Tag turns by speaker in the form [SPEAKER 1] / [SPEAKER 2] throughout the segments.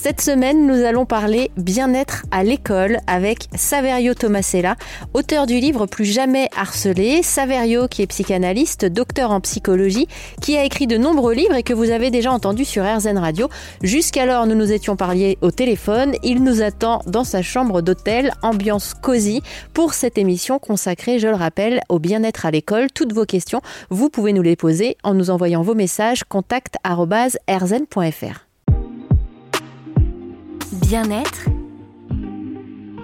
[SPEAKER 1] Cette semaine, nous allons parler bien-être à l'école avec Saverio Tomasella, auteur du livre Plus jamais harcelé. Saverio, qui est psychanalyste, docteur en psychologie, qui a écrit de nombreux livres et que vous avez déjà entendu sur RZN Radio. Jusqu'alors, nous nous étions parlé au téléphone. Il nous attend dans sa chambre d'hôtel, ambiance cosy, pour cette émission consacrée, je le rappelle, au bien-être à l'école. Toutes vos questions, vous pouvez nous les poser en nous envoyant vos messages contact@rzn.fr
[SPEAKER 2] bien-être,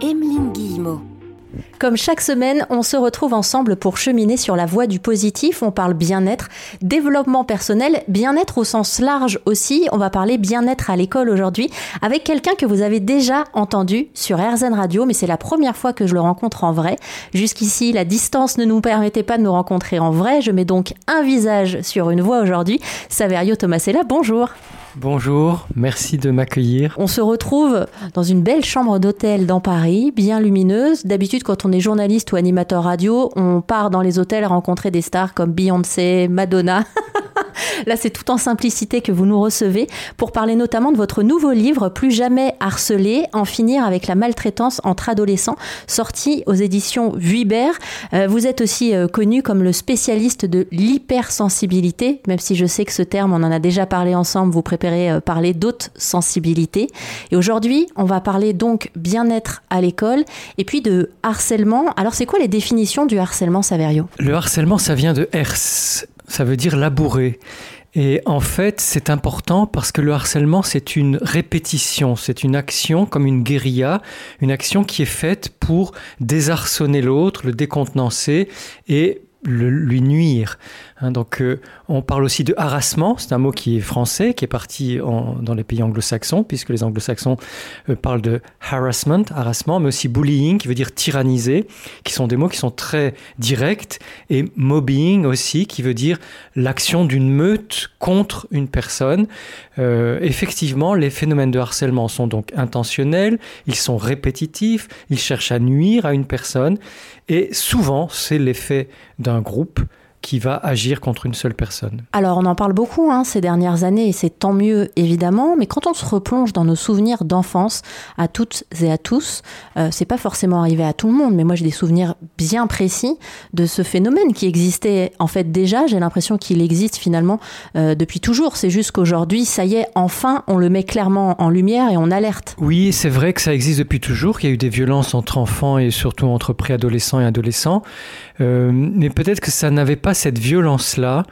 [SPEAKER 2] Emeline Guillemot.
[SPEAKER 1] Comme chaque semaine, on se retrouve ensemble pour cheminer sur la voie du positif. On parle bien-être, développement personnel, bien-être au sens large aussi. On va parler bien-être à l'école aujourd'hui avec quelqu'un que vous avez déjà entendu sur RZN Radio, mais c'est la première fois que je le rencontre en vrai. Jusqu'ici, la distance ne nous permettait pas de nous rencontrer en vrai. Je mets donc un visage sur une voix aujourd'hui. Saverio Tomasella, bonjour.
[SPEAKER 3] Bonjour, merci de m'accueillir.
[SPEAKER 1] On se retrouve dans une belle chambre d'hôtel dans Paris, bien lumineuse. D'habitude, quand on est journaliste ou animateur radio, on part dans les hôtels rencontrer des stars comme Beyoncé, Madonna. Là, c'est tout en simplicité que vous nous recevez pour parler notamment de votre nouveau livre Plus jamais harcelé, en finir avec la maltraitance entre adolescents, sorti aux éditions Vuibert. Euh, vous êtes aussi euh, connu comme le spécialiste de l'hypersensibilité, même si je sais que ce terme, on en a déjà parlé ensemble, vous préférez euh, parler d'autres sensibilités. Et aujourd'hui, on va parler donc bien-être à l'école et puis de harcèlement. Alors, c'est quoi les définitions du harcèlement, Saverio?
[SPEAKER 3] Le harcèlement, ça vient de hers, ça veut dire labourer. Et en fait, c'est important parce que le harcèlement, c'est une répétition, c'est une action comme une guérilla, une action qui est faite pour désarçonner l'autre, le décontenancer et lui nuire. Hein, donc, euh, on parle aussi de harassement, c'est un mot qui est français, qui est parti dans les pays anglo-saxons, puisque les anglo-saxons euh, parlent de harassment, harassement, mais aussi bullying, qui veut dire tyranniser, qui sont des mots qui sont très directs, et mobbing aussi, qui veut dire l'action d'une meute contre une personne. Euh, effectivement, les phénomènes de harcèlement sont donc intentionnels, ils sont répétitifs, ils cherchent à nuire à une personne, et souvent, c'est l'effet d'un groupe qui va agir contre une seule personne.
[SPEAKER 1] Alors on en parle beaucoup hein, ces dernières années et c'est tant mieux évidemment, mais quand on se replonge dans nos souvenirs d'enfance, à toutes et à tous, euh, c'est pas forcément arrivé à tout le monde, mais moi j'ai des souvenirs bien précis de ce phénomène qui existait en fait déjà. J'ai l'impression qu'il existe finalement euh, depuis toujours. C'est juste qu'aujourd'hui, ça y est, enfin on le met clairement en lumière et on alerte.
[SPEAKER 3] Oui, c'est vrai que ça existe depuis toujours, qu'il y a eu des violences entre enfants et surtout entre préadolescents et adolescents, euh, mais peut-être que ça n'avait pas cette violence-là,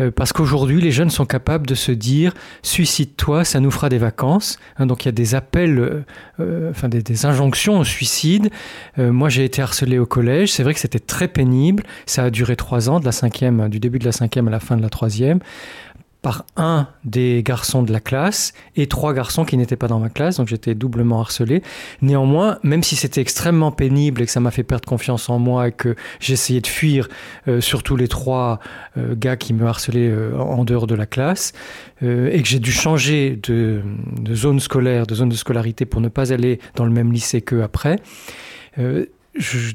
[SPEAKER 3] euh, parce qu'aujourd'hui, les jeunes sont capables de se dire suicide-toi, ça nous fera des vacances. Hein, donc il y a des appels, euh, euh, des, injonctions au suicide. moi, j'ai été harcelé au collège. C'est vrai que c'était très pénible. Ça a duré trois ans, du début de la cinquième à la fin de la troisième par un des garçons de la classe et trois garçons qui n'étaient pas dans ma classe, donc j'étais doublement harcelé. Néanmoins, même si c'était extrêmement pénible et que ça m'a fait perdre confiance en moi et que j'essayais de fuir euh, surtout les trois euh, gars qui me harcelaient euh, en dehors de la classe, et que j'ai dû changer de, de, zone scolaire, de zone de scolarité pour ne pas aller dans le même lycée qu'eux après,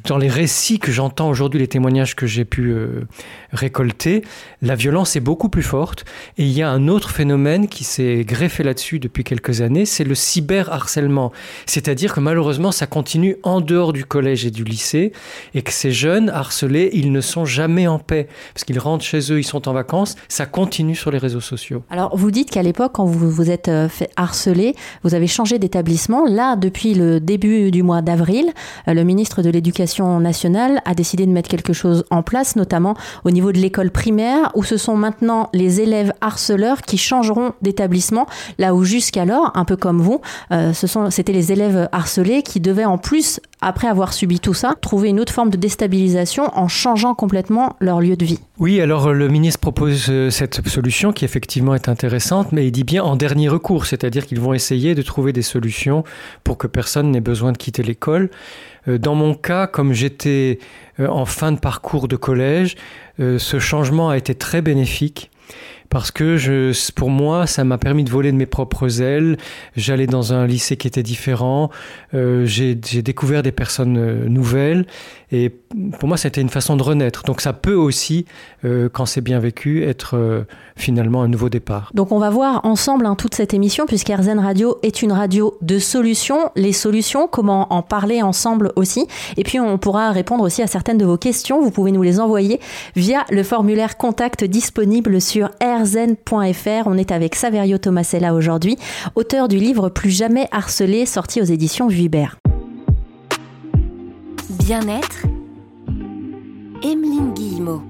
[SPEAKER 3] dans les récits que j'entends aujourd'hui, les témoignages que j'ai pu euh, récolter, la violence est beaucoup plus forte. Et il y a un autre phénomène qui s'est greffé là-dessus depuis quelques années, c'est le cyberharcèlement. C'est-à-dire que malheureusement, ça continue en dehors du collège et du lycée, et que ces jeunes harcelés, ils ne sont jamais en paix, parce qu'ils rentrent chez eux, ils sont en vacances, ça continue sur les réseaux sociaux.
[SPEAKER 1] Alors, vous dites qu'à l'époque, quand vous vous êtes euh, fait harceler, vous avez changé d'établissement. Là, depuis le début du mois d'avril, euh, le ministre de de l'éducation nationale a décidé de mettre quelque chose en place, notamment au niveau de l'école primaire, où ce sont maintenant les élèves harceleurs qui changeront d'établissement, là où jusqu'alors, un peu comme vous, euh, ce c'était les élèves harcelés qui devaient en plus, après avoir subi tout ça, trouver une autre forme de déstabilisation en changeant complètement leur lieu de vie.
[SPEAKER 3] Oui, alors le ministre propose euh, cette solution qui effectivement est intéressante, mais il dit bien en dernier recours, c'est-à-dire qu'ils vont essayer de trouver des solutions pour que personne n'ait besoin de quitter l'école. Euh, dans mon cas, comme j'étais euh, en fin de parcours de collège, euh, ce changement a été très bénéfique parce que pour moi, ça m'a permis de voler de mes propres ailes. J'allais dans un lycée qui était différent. Euh, j'ai découvert des personnes euh, nouvelles. Et pour moi, c'était une façon de renaître. Donc ça peut aussi, euh, quand c'est bien vécu, être finalement un nouveau départ.
[SPEAKER 1] Donc on va voir ensemble hein, toute cette émission, puisque RZN Radio est une radio de solutions. Les solutions, comment en parler ensemble aussi. Et puis on pourra répondre aussi à certaines de vos questions. Vous pouvez nous les envoyer via le formulaire contact disponible sur On est avec Saverio Tomasella aujourd'hui, auteur du livre Plus jamais harcelé, sorti aux éditions Vuibert
[SPEAKER 2] bien-être, Emeline Guillemot.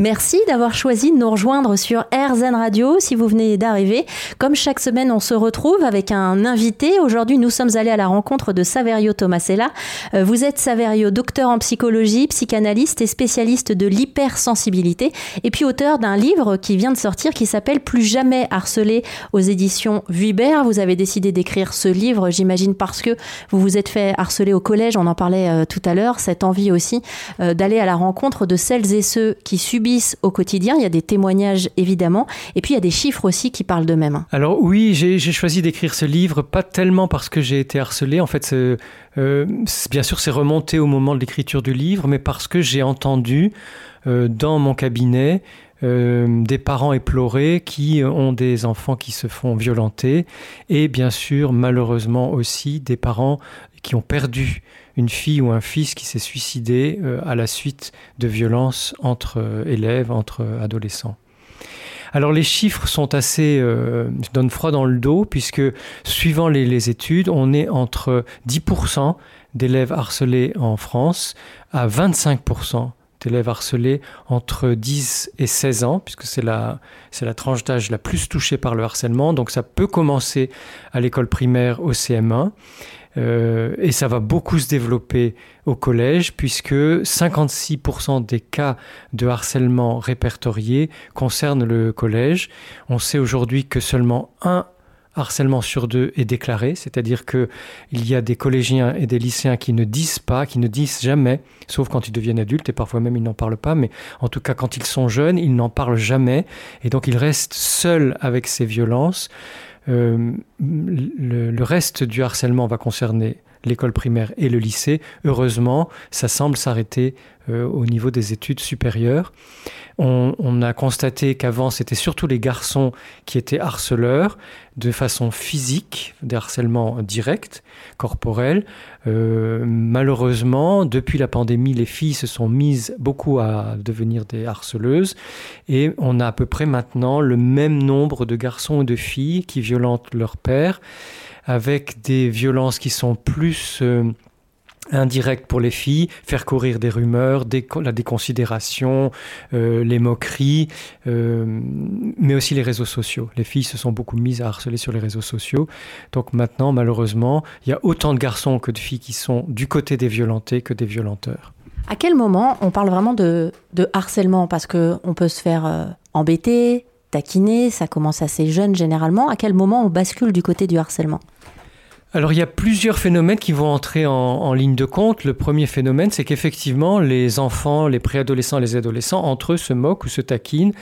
[SPEAKER 1] Merci d'avoir choisi de nous rejoindre sur RZN Radio si vous venez d'arriver. Comme chaque semaine, on se retrouve avec un invité. Aujourd'hui, nous sommes allés à la rencontre de Saverio Tomasella. Euh, vous êtes Saverio, docteur en psychologie, psychanalyste et spécialiste de l'hypersensibilité et puis auteur d'un livre qui vient de sortir qui s'appelle Plus jamais harcelé aux éditions Vuibert. Vous avez décidé d'écrire ce livre, j'imagine parce que vous vous êtes fait harceler au collège, on en parlait euh, tout à l'heure, cette envie aussi euh, d'aller à la rencontre de celles et ceux qui subissent au quotidien. Il y a des témoignages évidemment, et puis il y a des chiffres aussi qui parlent d'eux-mêmes.
[SPEAKER 3] Alors oui, j'ai choisi d'écrire ce livre, pas tellement parce que j'ai été harcelé, en fait, euh, bien sûr c'est remonté au moment de l'écriture du livre, mais parce que j'ai entendu euh, dans mon cabinet euh, des parents éplorés qui ont des enfants qui se font violenter et bien sûr malheureusement aussi des parents qui ont perdu une fille ou un fils qui s'est suicidé euh, à la suite de violences entre euh, élèves, entre euh, adolescents. Alors les chiffres sont assez, donnent froid dans le dos, puisque suivant les, les études, on est entre 10% d'élèves harcelés en France à 25% d'élèves harcelés entre 10 et 16 ans, puisque c'est la, c'est la tranche d'âge la plus touchée par le harcèlement. Donc ça peut commencer à l'école primaire au CM1. Euh, et ça va beaucoup se développer au collège puisque 56% des cas de harcèlement répertoriés concernent le collège. On sait aujourd'hui que seulement un harcèlement sur deux est déclaré, c'est-à-dire qu'il y a des collégiens et des lycéens qui ne disent pas, qui ne disent jamais, sauf quand ils deviennent adultes, et parfois même ils n'en parlent pas, mais en tout cas quand ils sont jeunes, ils n'en parlent jamais, et donc ils restent seuls avec ces violences. Euh, le, reste du harcèlement va concerner l'école primaire et le lycée. Heureusement, ça semble s'arrêter euh, au niveau des études supérieures. On, a constaté qu'avant, c'était surtout les garçons qui étaient harceleurs de façon physique, des harcèlements directs, corporels. Euh, malheureusement, depuis la pandémie, les filles se sont mises beaucoup à devenir des harceleuses et on a à peu près maintenant le même nombre de garçons et de filles qui violentent leur père avec des violences qui sont plus... Euh, indirect pour les filles, faire courir des rumeurs, la déconsidération, euh, les moqueries, euh, mais aussi les réseaux sociaux. Les filles se sont beaucoup mises à harceler sur les réseaux sociaux. Donc maintenant, malheureusement, il y a autant de garçons que de filles qui sont du côté des violentés que des violenteurs.
[SPEAKER 1] À quel moment on parle vraiment de, harcèlement? Parce qu'on peut se faire embêter, taquiner, ça commence assez jeune généralement. À quel moment on bascule du côté du harcèlement?
[SPEAKER 3] Alors il y a plusieurs phénomènes qui vont entrer en, ligne de compte. Le premier phénomène, c'est qu'effectivement, les enfants, les préadolescents, les adolescents, entre eux se moquent ou se taquinent.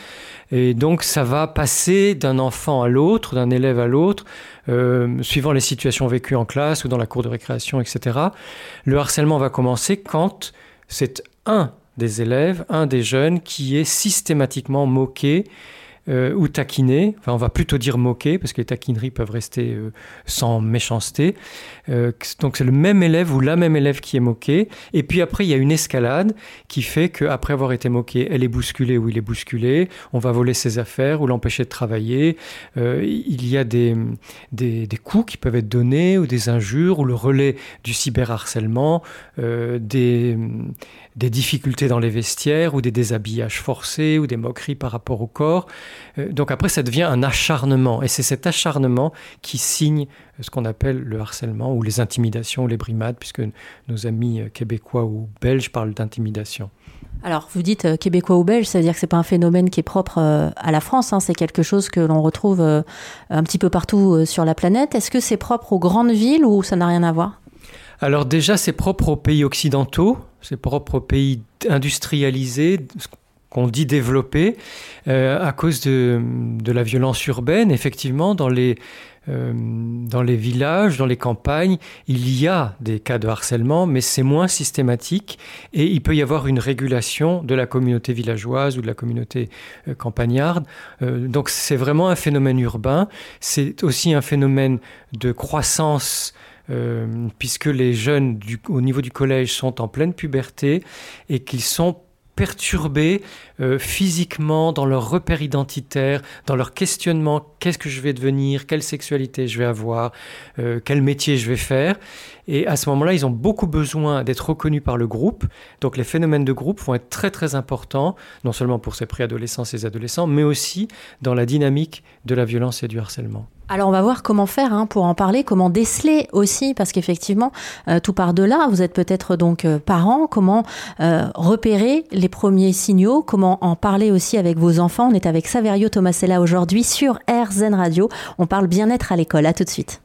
[SPEAKER 3] Et donc ça va passer d'un enfant à l'autre, d'un élève à l'autre, euh, suivant les situations vécues en classe ou dans la cour de récréation, etc. Le harcèlement va commencer quand c'est un des élèves, un des jeunes qui est systématiquement moqué euh, ou taquiner, enfin on va plutôt dire moquer, parce que les taquineries peuvent rester euh, sans méchanceté. Euh, donc c'est le même élève ou la même élève qui est moqué. Et puis après, il y a une escalade qui fait qu'après avoir été moqué, elle est bousculée ou il est bousculé, on va voler ses affaires ou l'empêcher de travailler. il y a des, des, des, coups qui peuvent être donnés ou des injures ou le relais du cyberharcèlement, des, des difficultés dans les vestiaires ou des déshabillages forcés ou des moqueries par rapport au corps. Euh, donc après, ça devient un acharnement. Et c'est cet acharnement qui signe ce qu'on appelle le harcèlement ou les intimidations ou les brimades, puisque nos amis euh, québécois ou belges parlent d'intimidation.
[SPEAKER 1] Alors, vous dites euh, québécois ou belge, ça veut dire que c'est pas un phénomène qui est propre à la France, hein. c'est quelque chose que l'on retrouve un petit peu partout sur la planète. Est-ce que c'est propre aux grandes villes ou ça n'a rien à voir?
[SPEAKER 3] Alors déjà, c'est propre aux pays occidentaux, c'est propre aux pays industrialisés, qu'on dit développé euh, à cause de, de, la violence urbaine. Effectivement, dans les, euh, dans les villages, dans les campagnes, il y a des cas de harcèlement, mais c'est moins systématique et il peut y avoir une régulation de la communauté villageoise ou de la communauté euh, campagnarde. donc c'est vraiment un phénomène urbain. C'est aussi un phénomène de croissance puisque les jeunes au niveau du collège sont en pleine puberté et qu'ils sont perturbés euh, physiquement dans leur repère identitaire, dans leur questionnement qu'est-ce que je vais devenir, quelle sexualité je vais avoir, euh, quel métier je vais faire? Et à ce moment-là, ils ont beaucoup besoin d'être reconnus par le groupe. Donc les phénomènes de groupe vont être très très importants, non seulement pour ces préadolescents, ces adolescents, mais aussi dans la dynamique de la violence et du harcèlement.
[SPEAKER 1] Alors on va voir comment faire hein, pour en parler, comment déceler aussi, parce qu'effectivement, euh, tout part de là. Vous êtes peut-être donc euh, parents, comment euh, repérer les premiers signaux, comment en parler aussi avec vos enfants? On est avec Saverio Tomasella aujourd'hui sur RZN Radio. On parle bien-être à l'école. À tout de suite.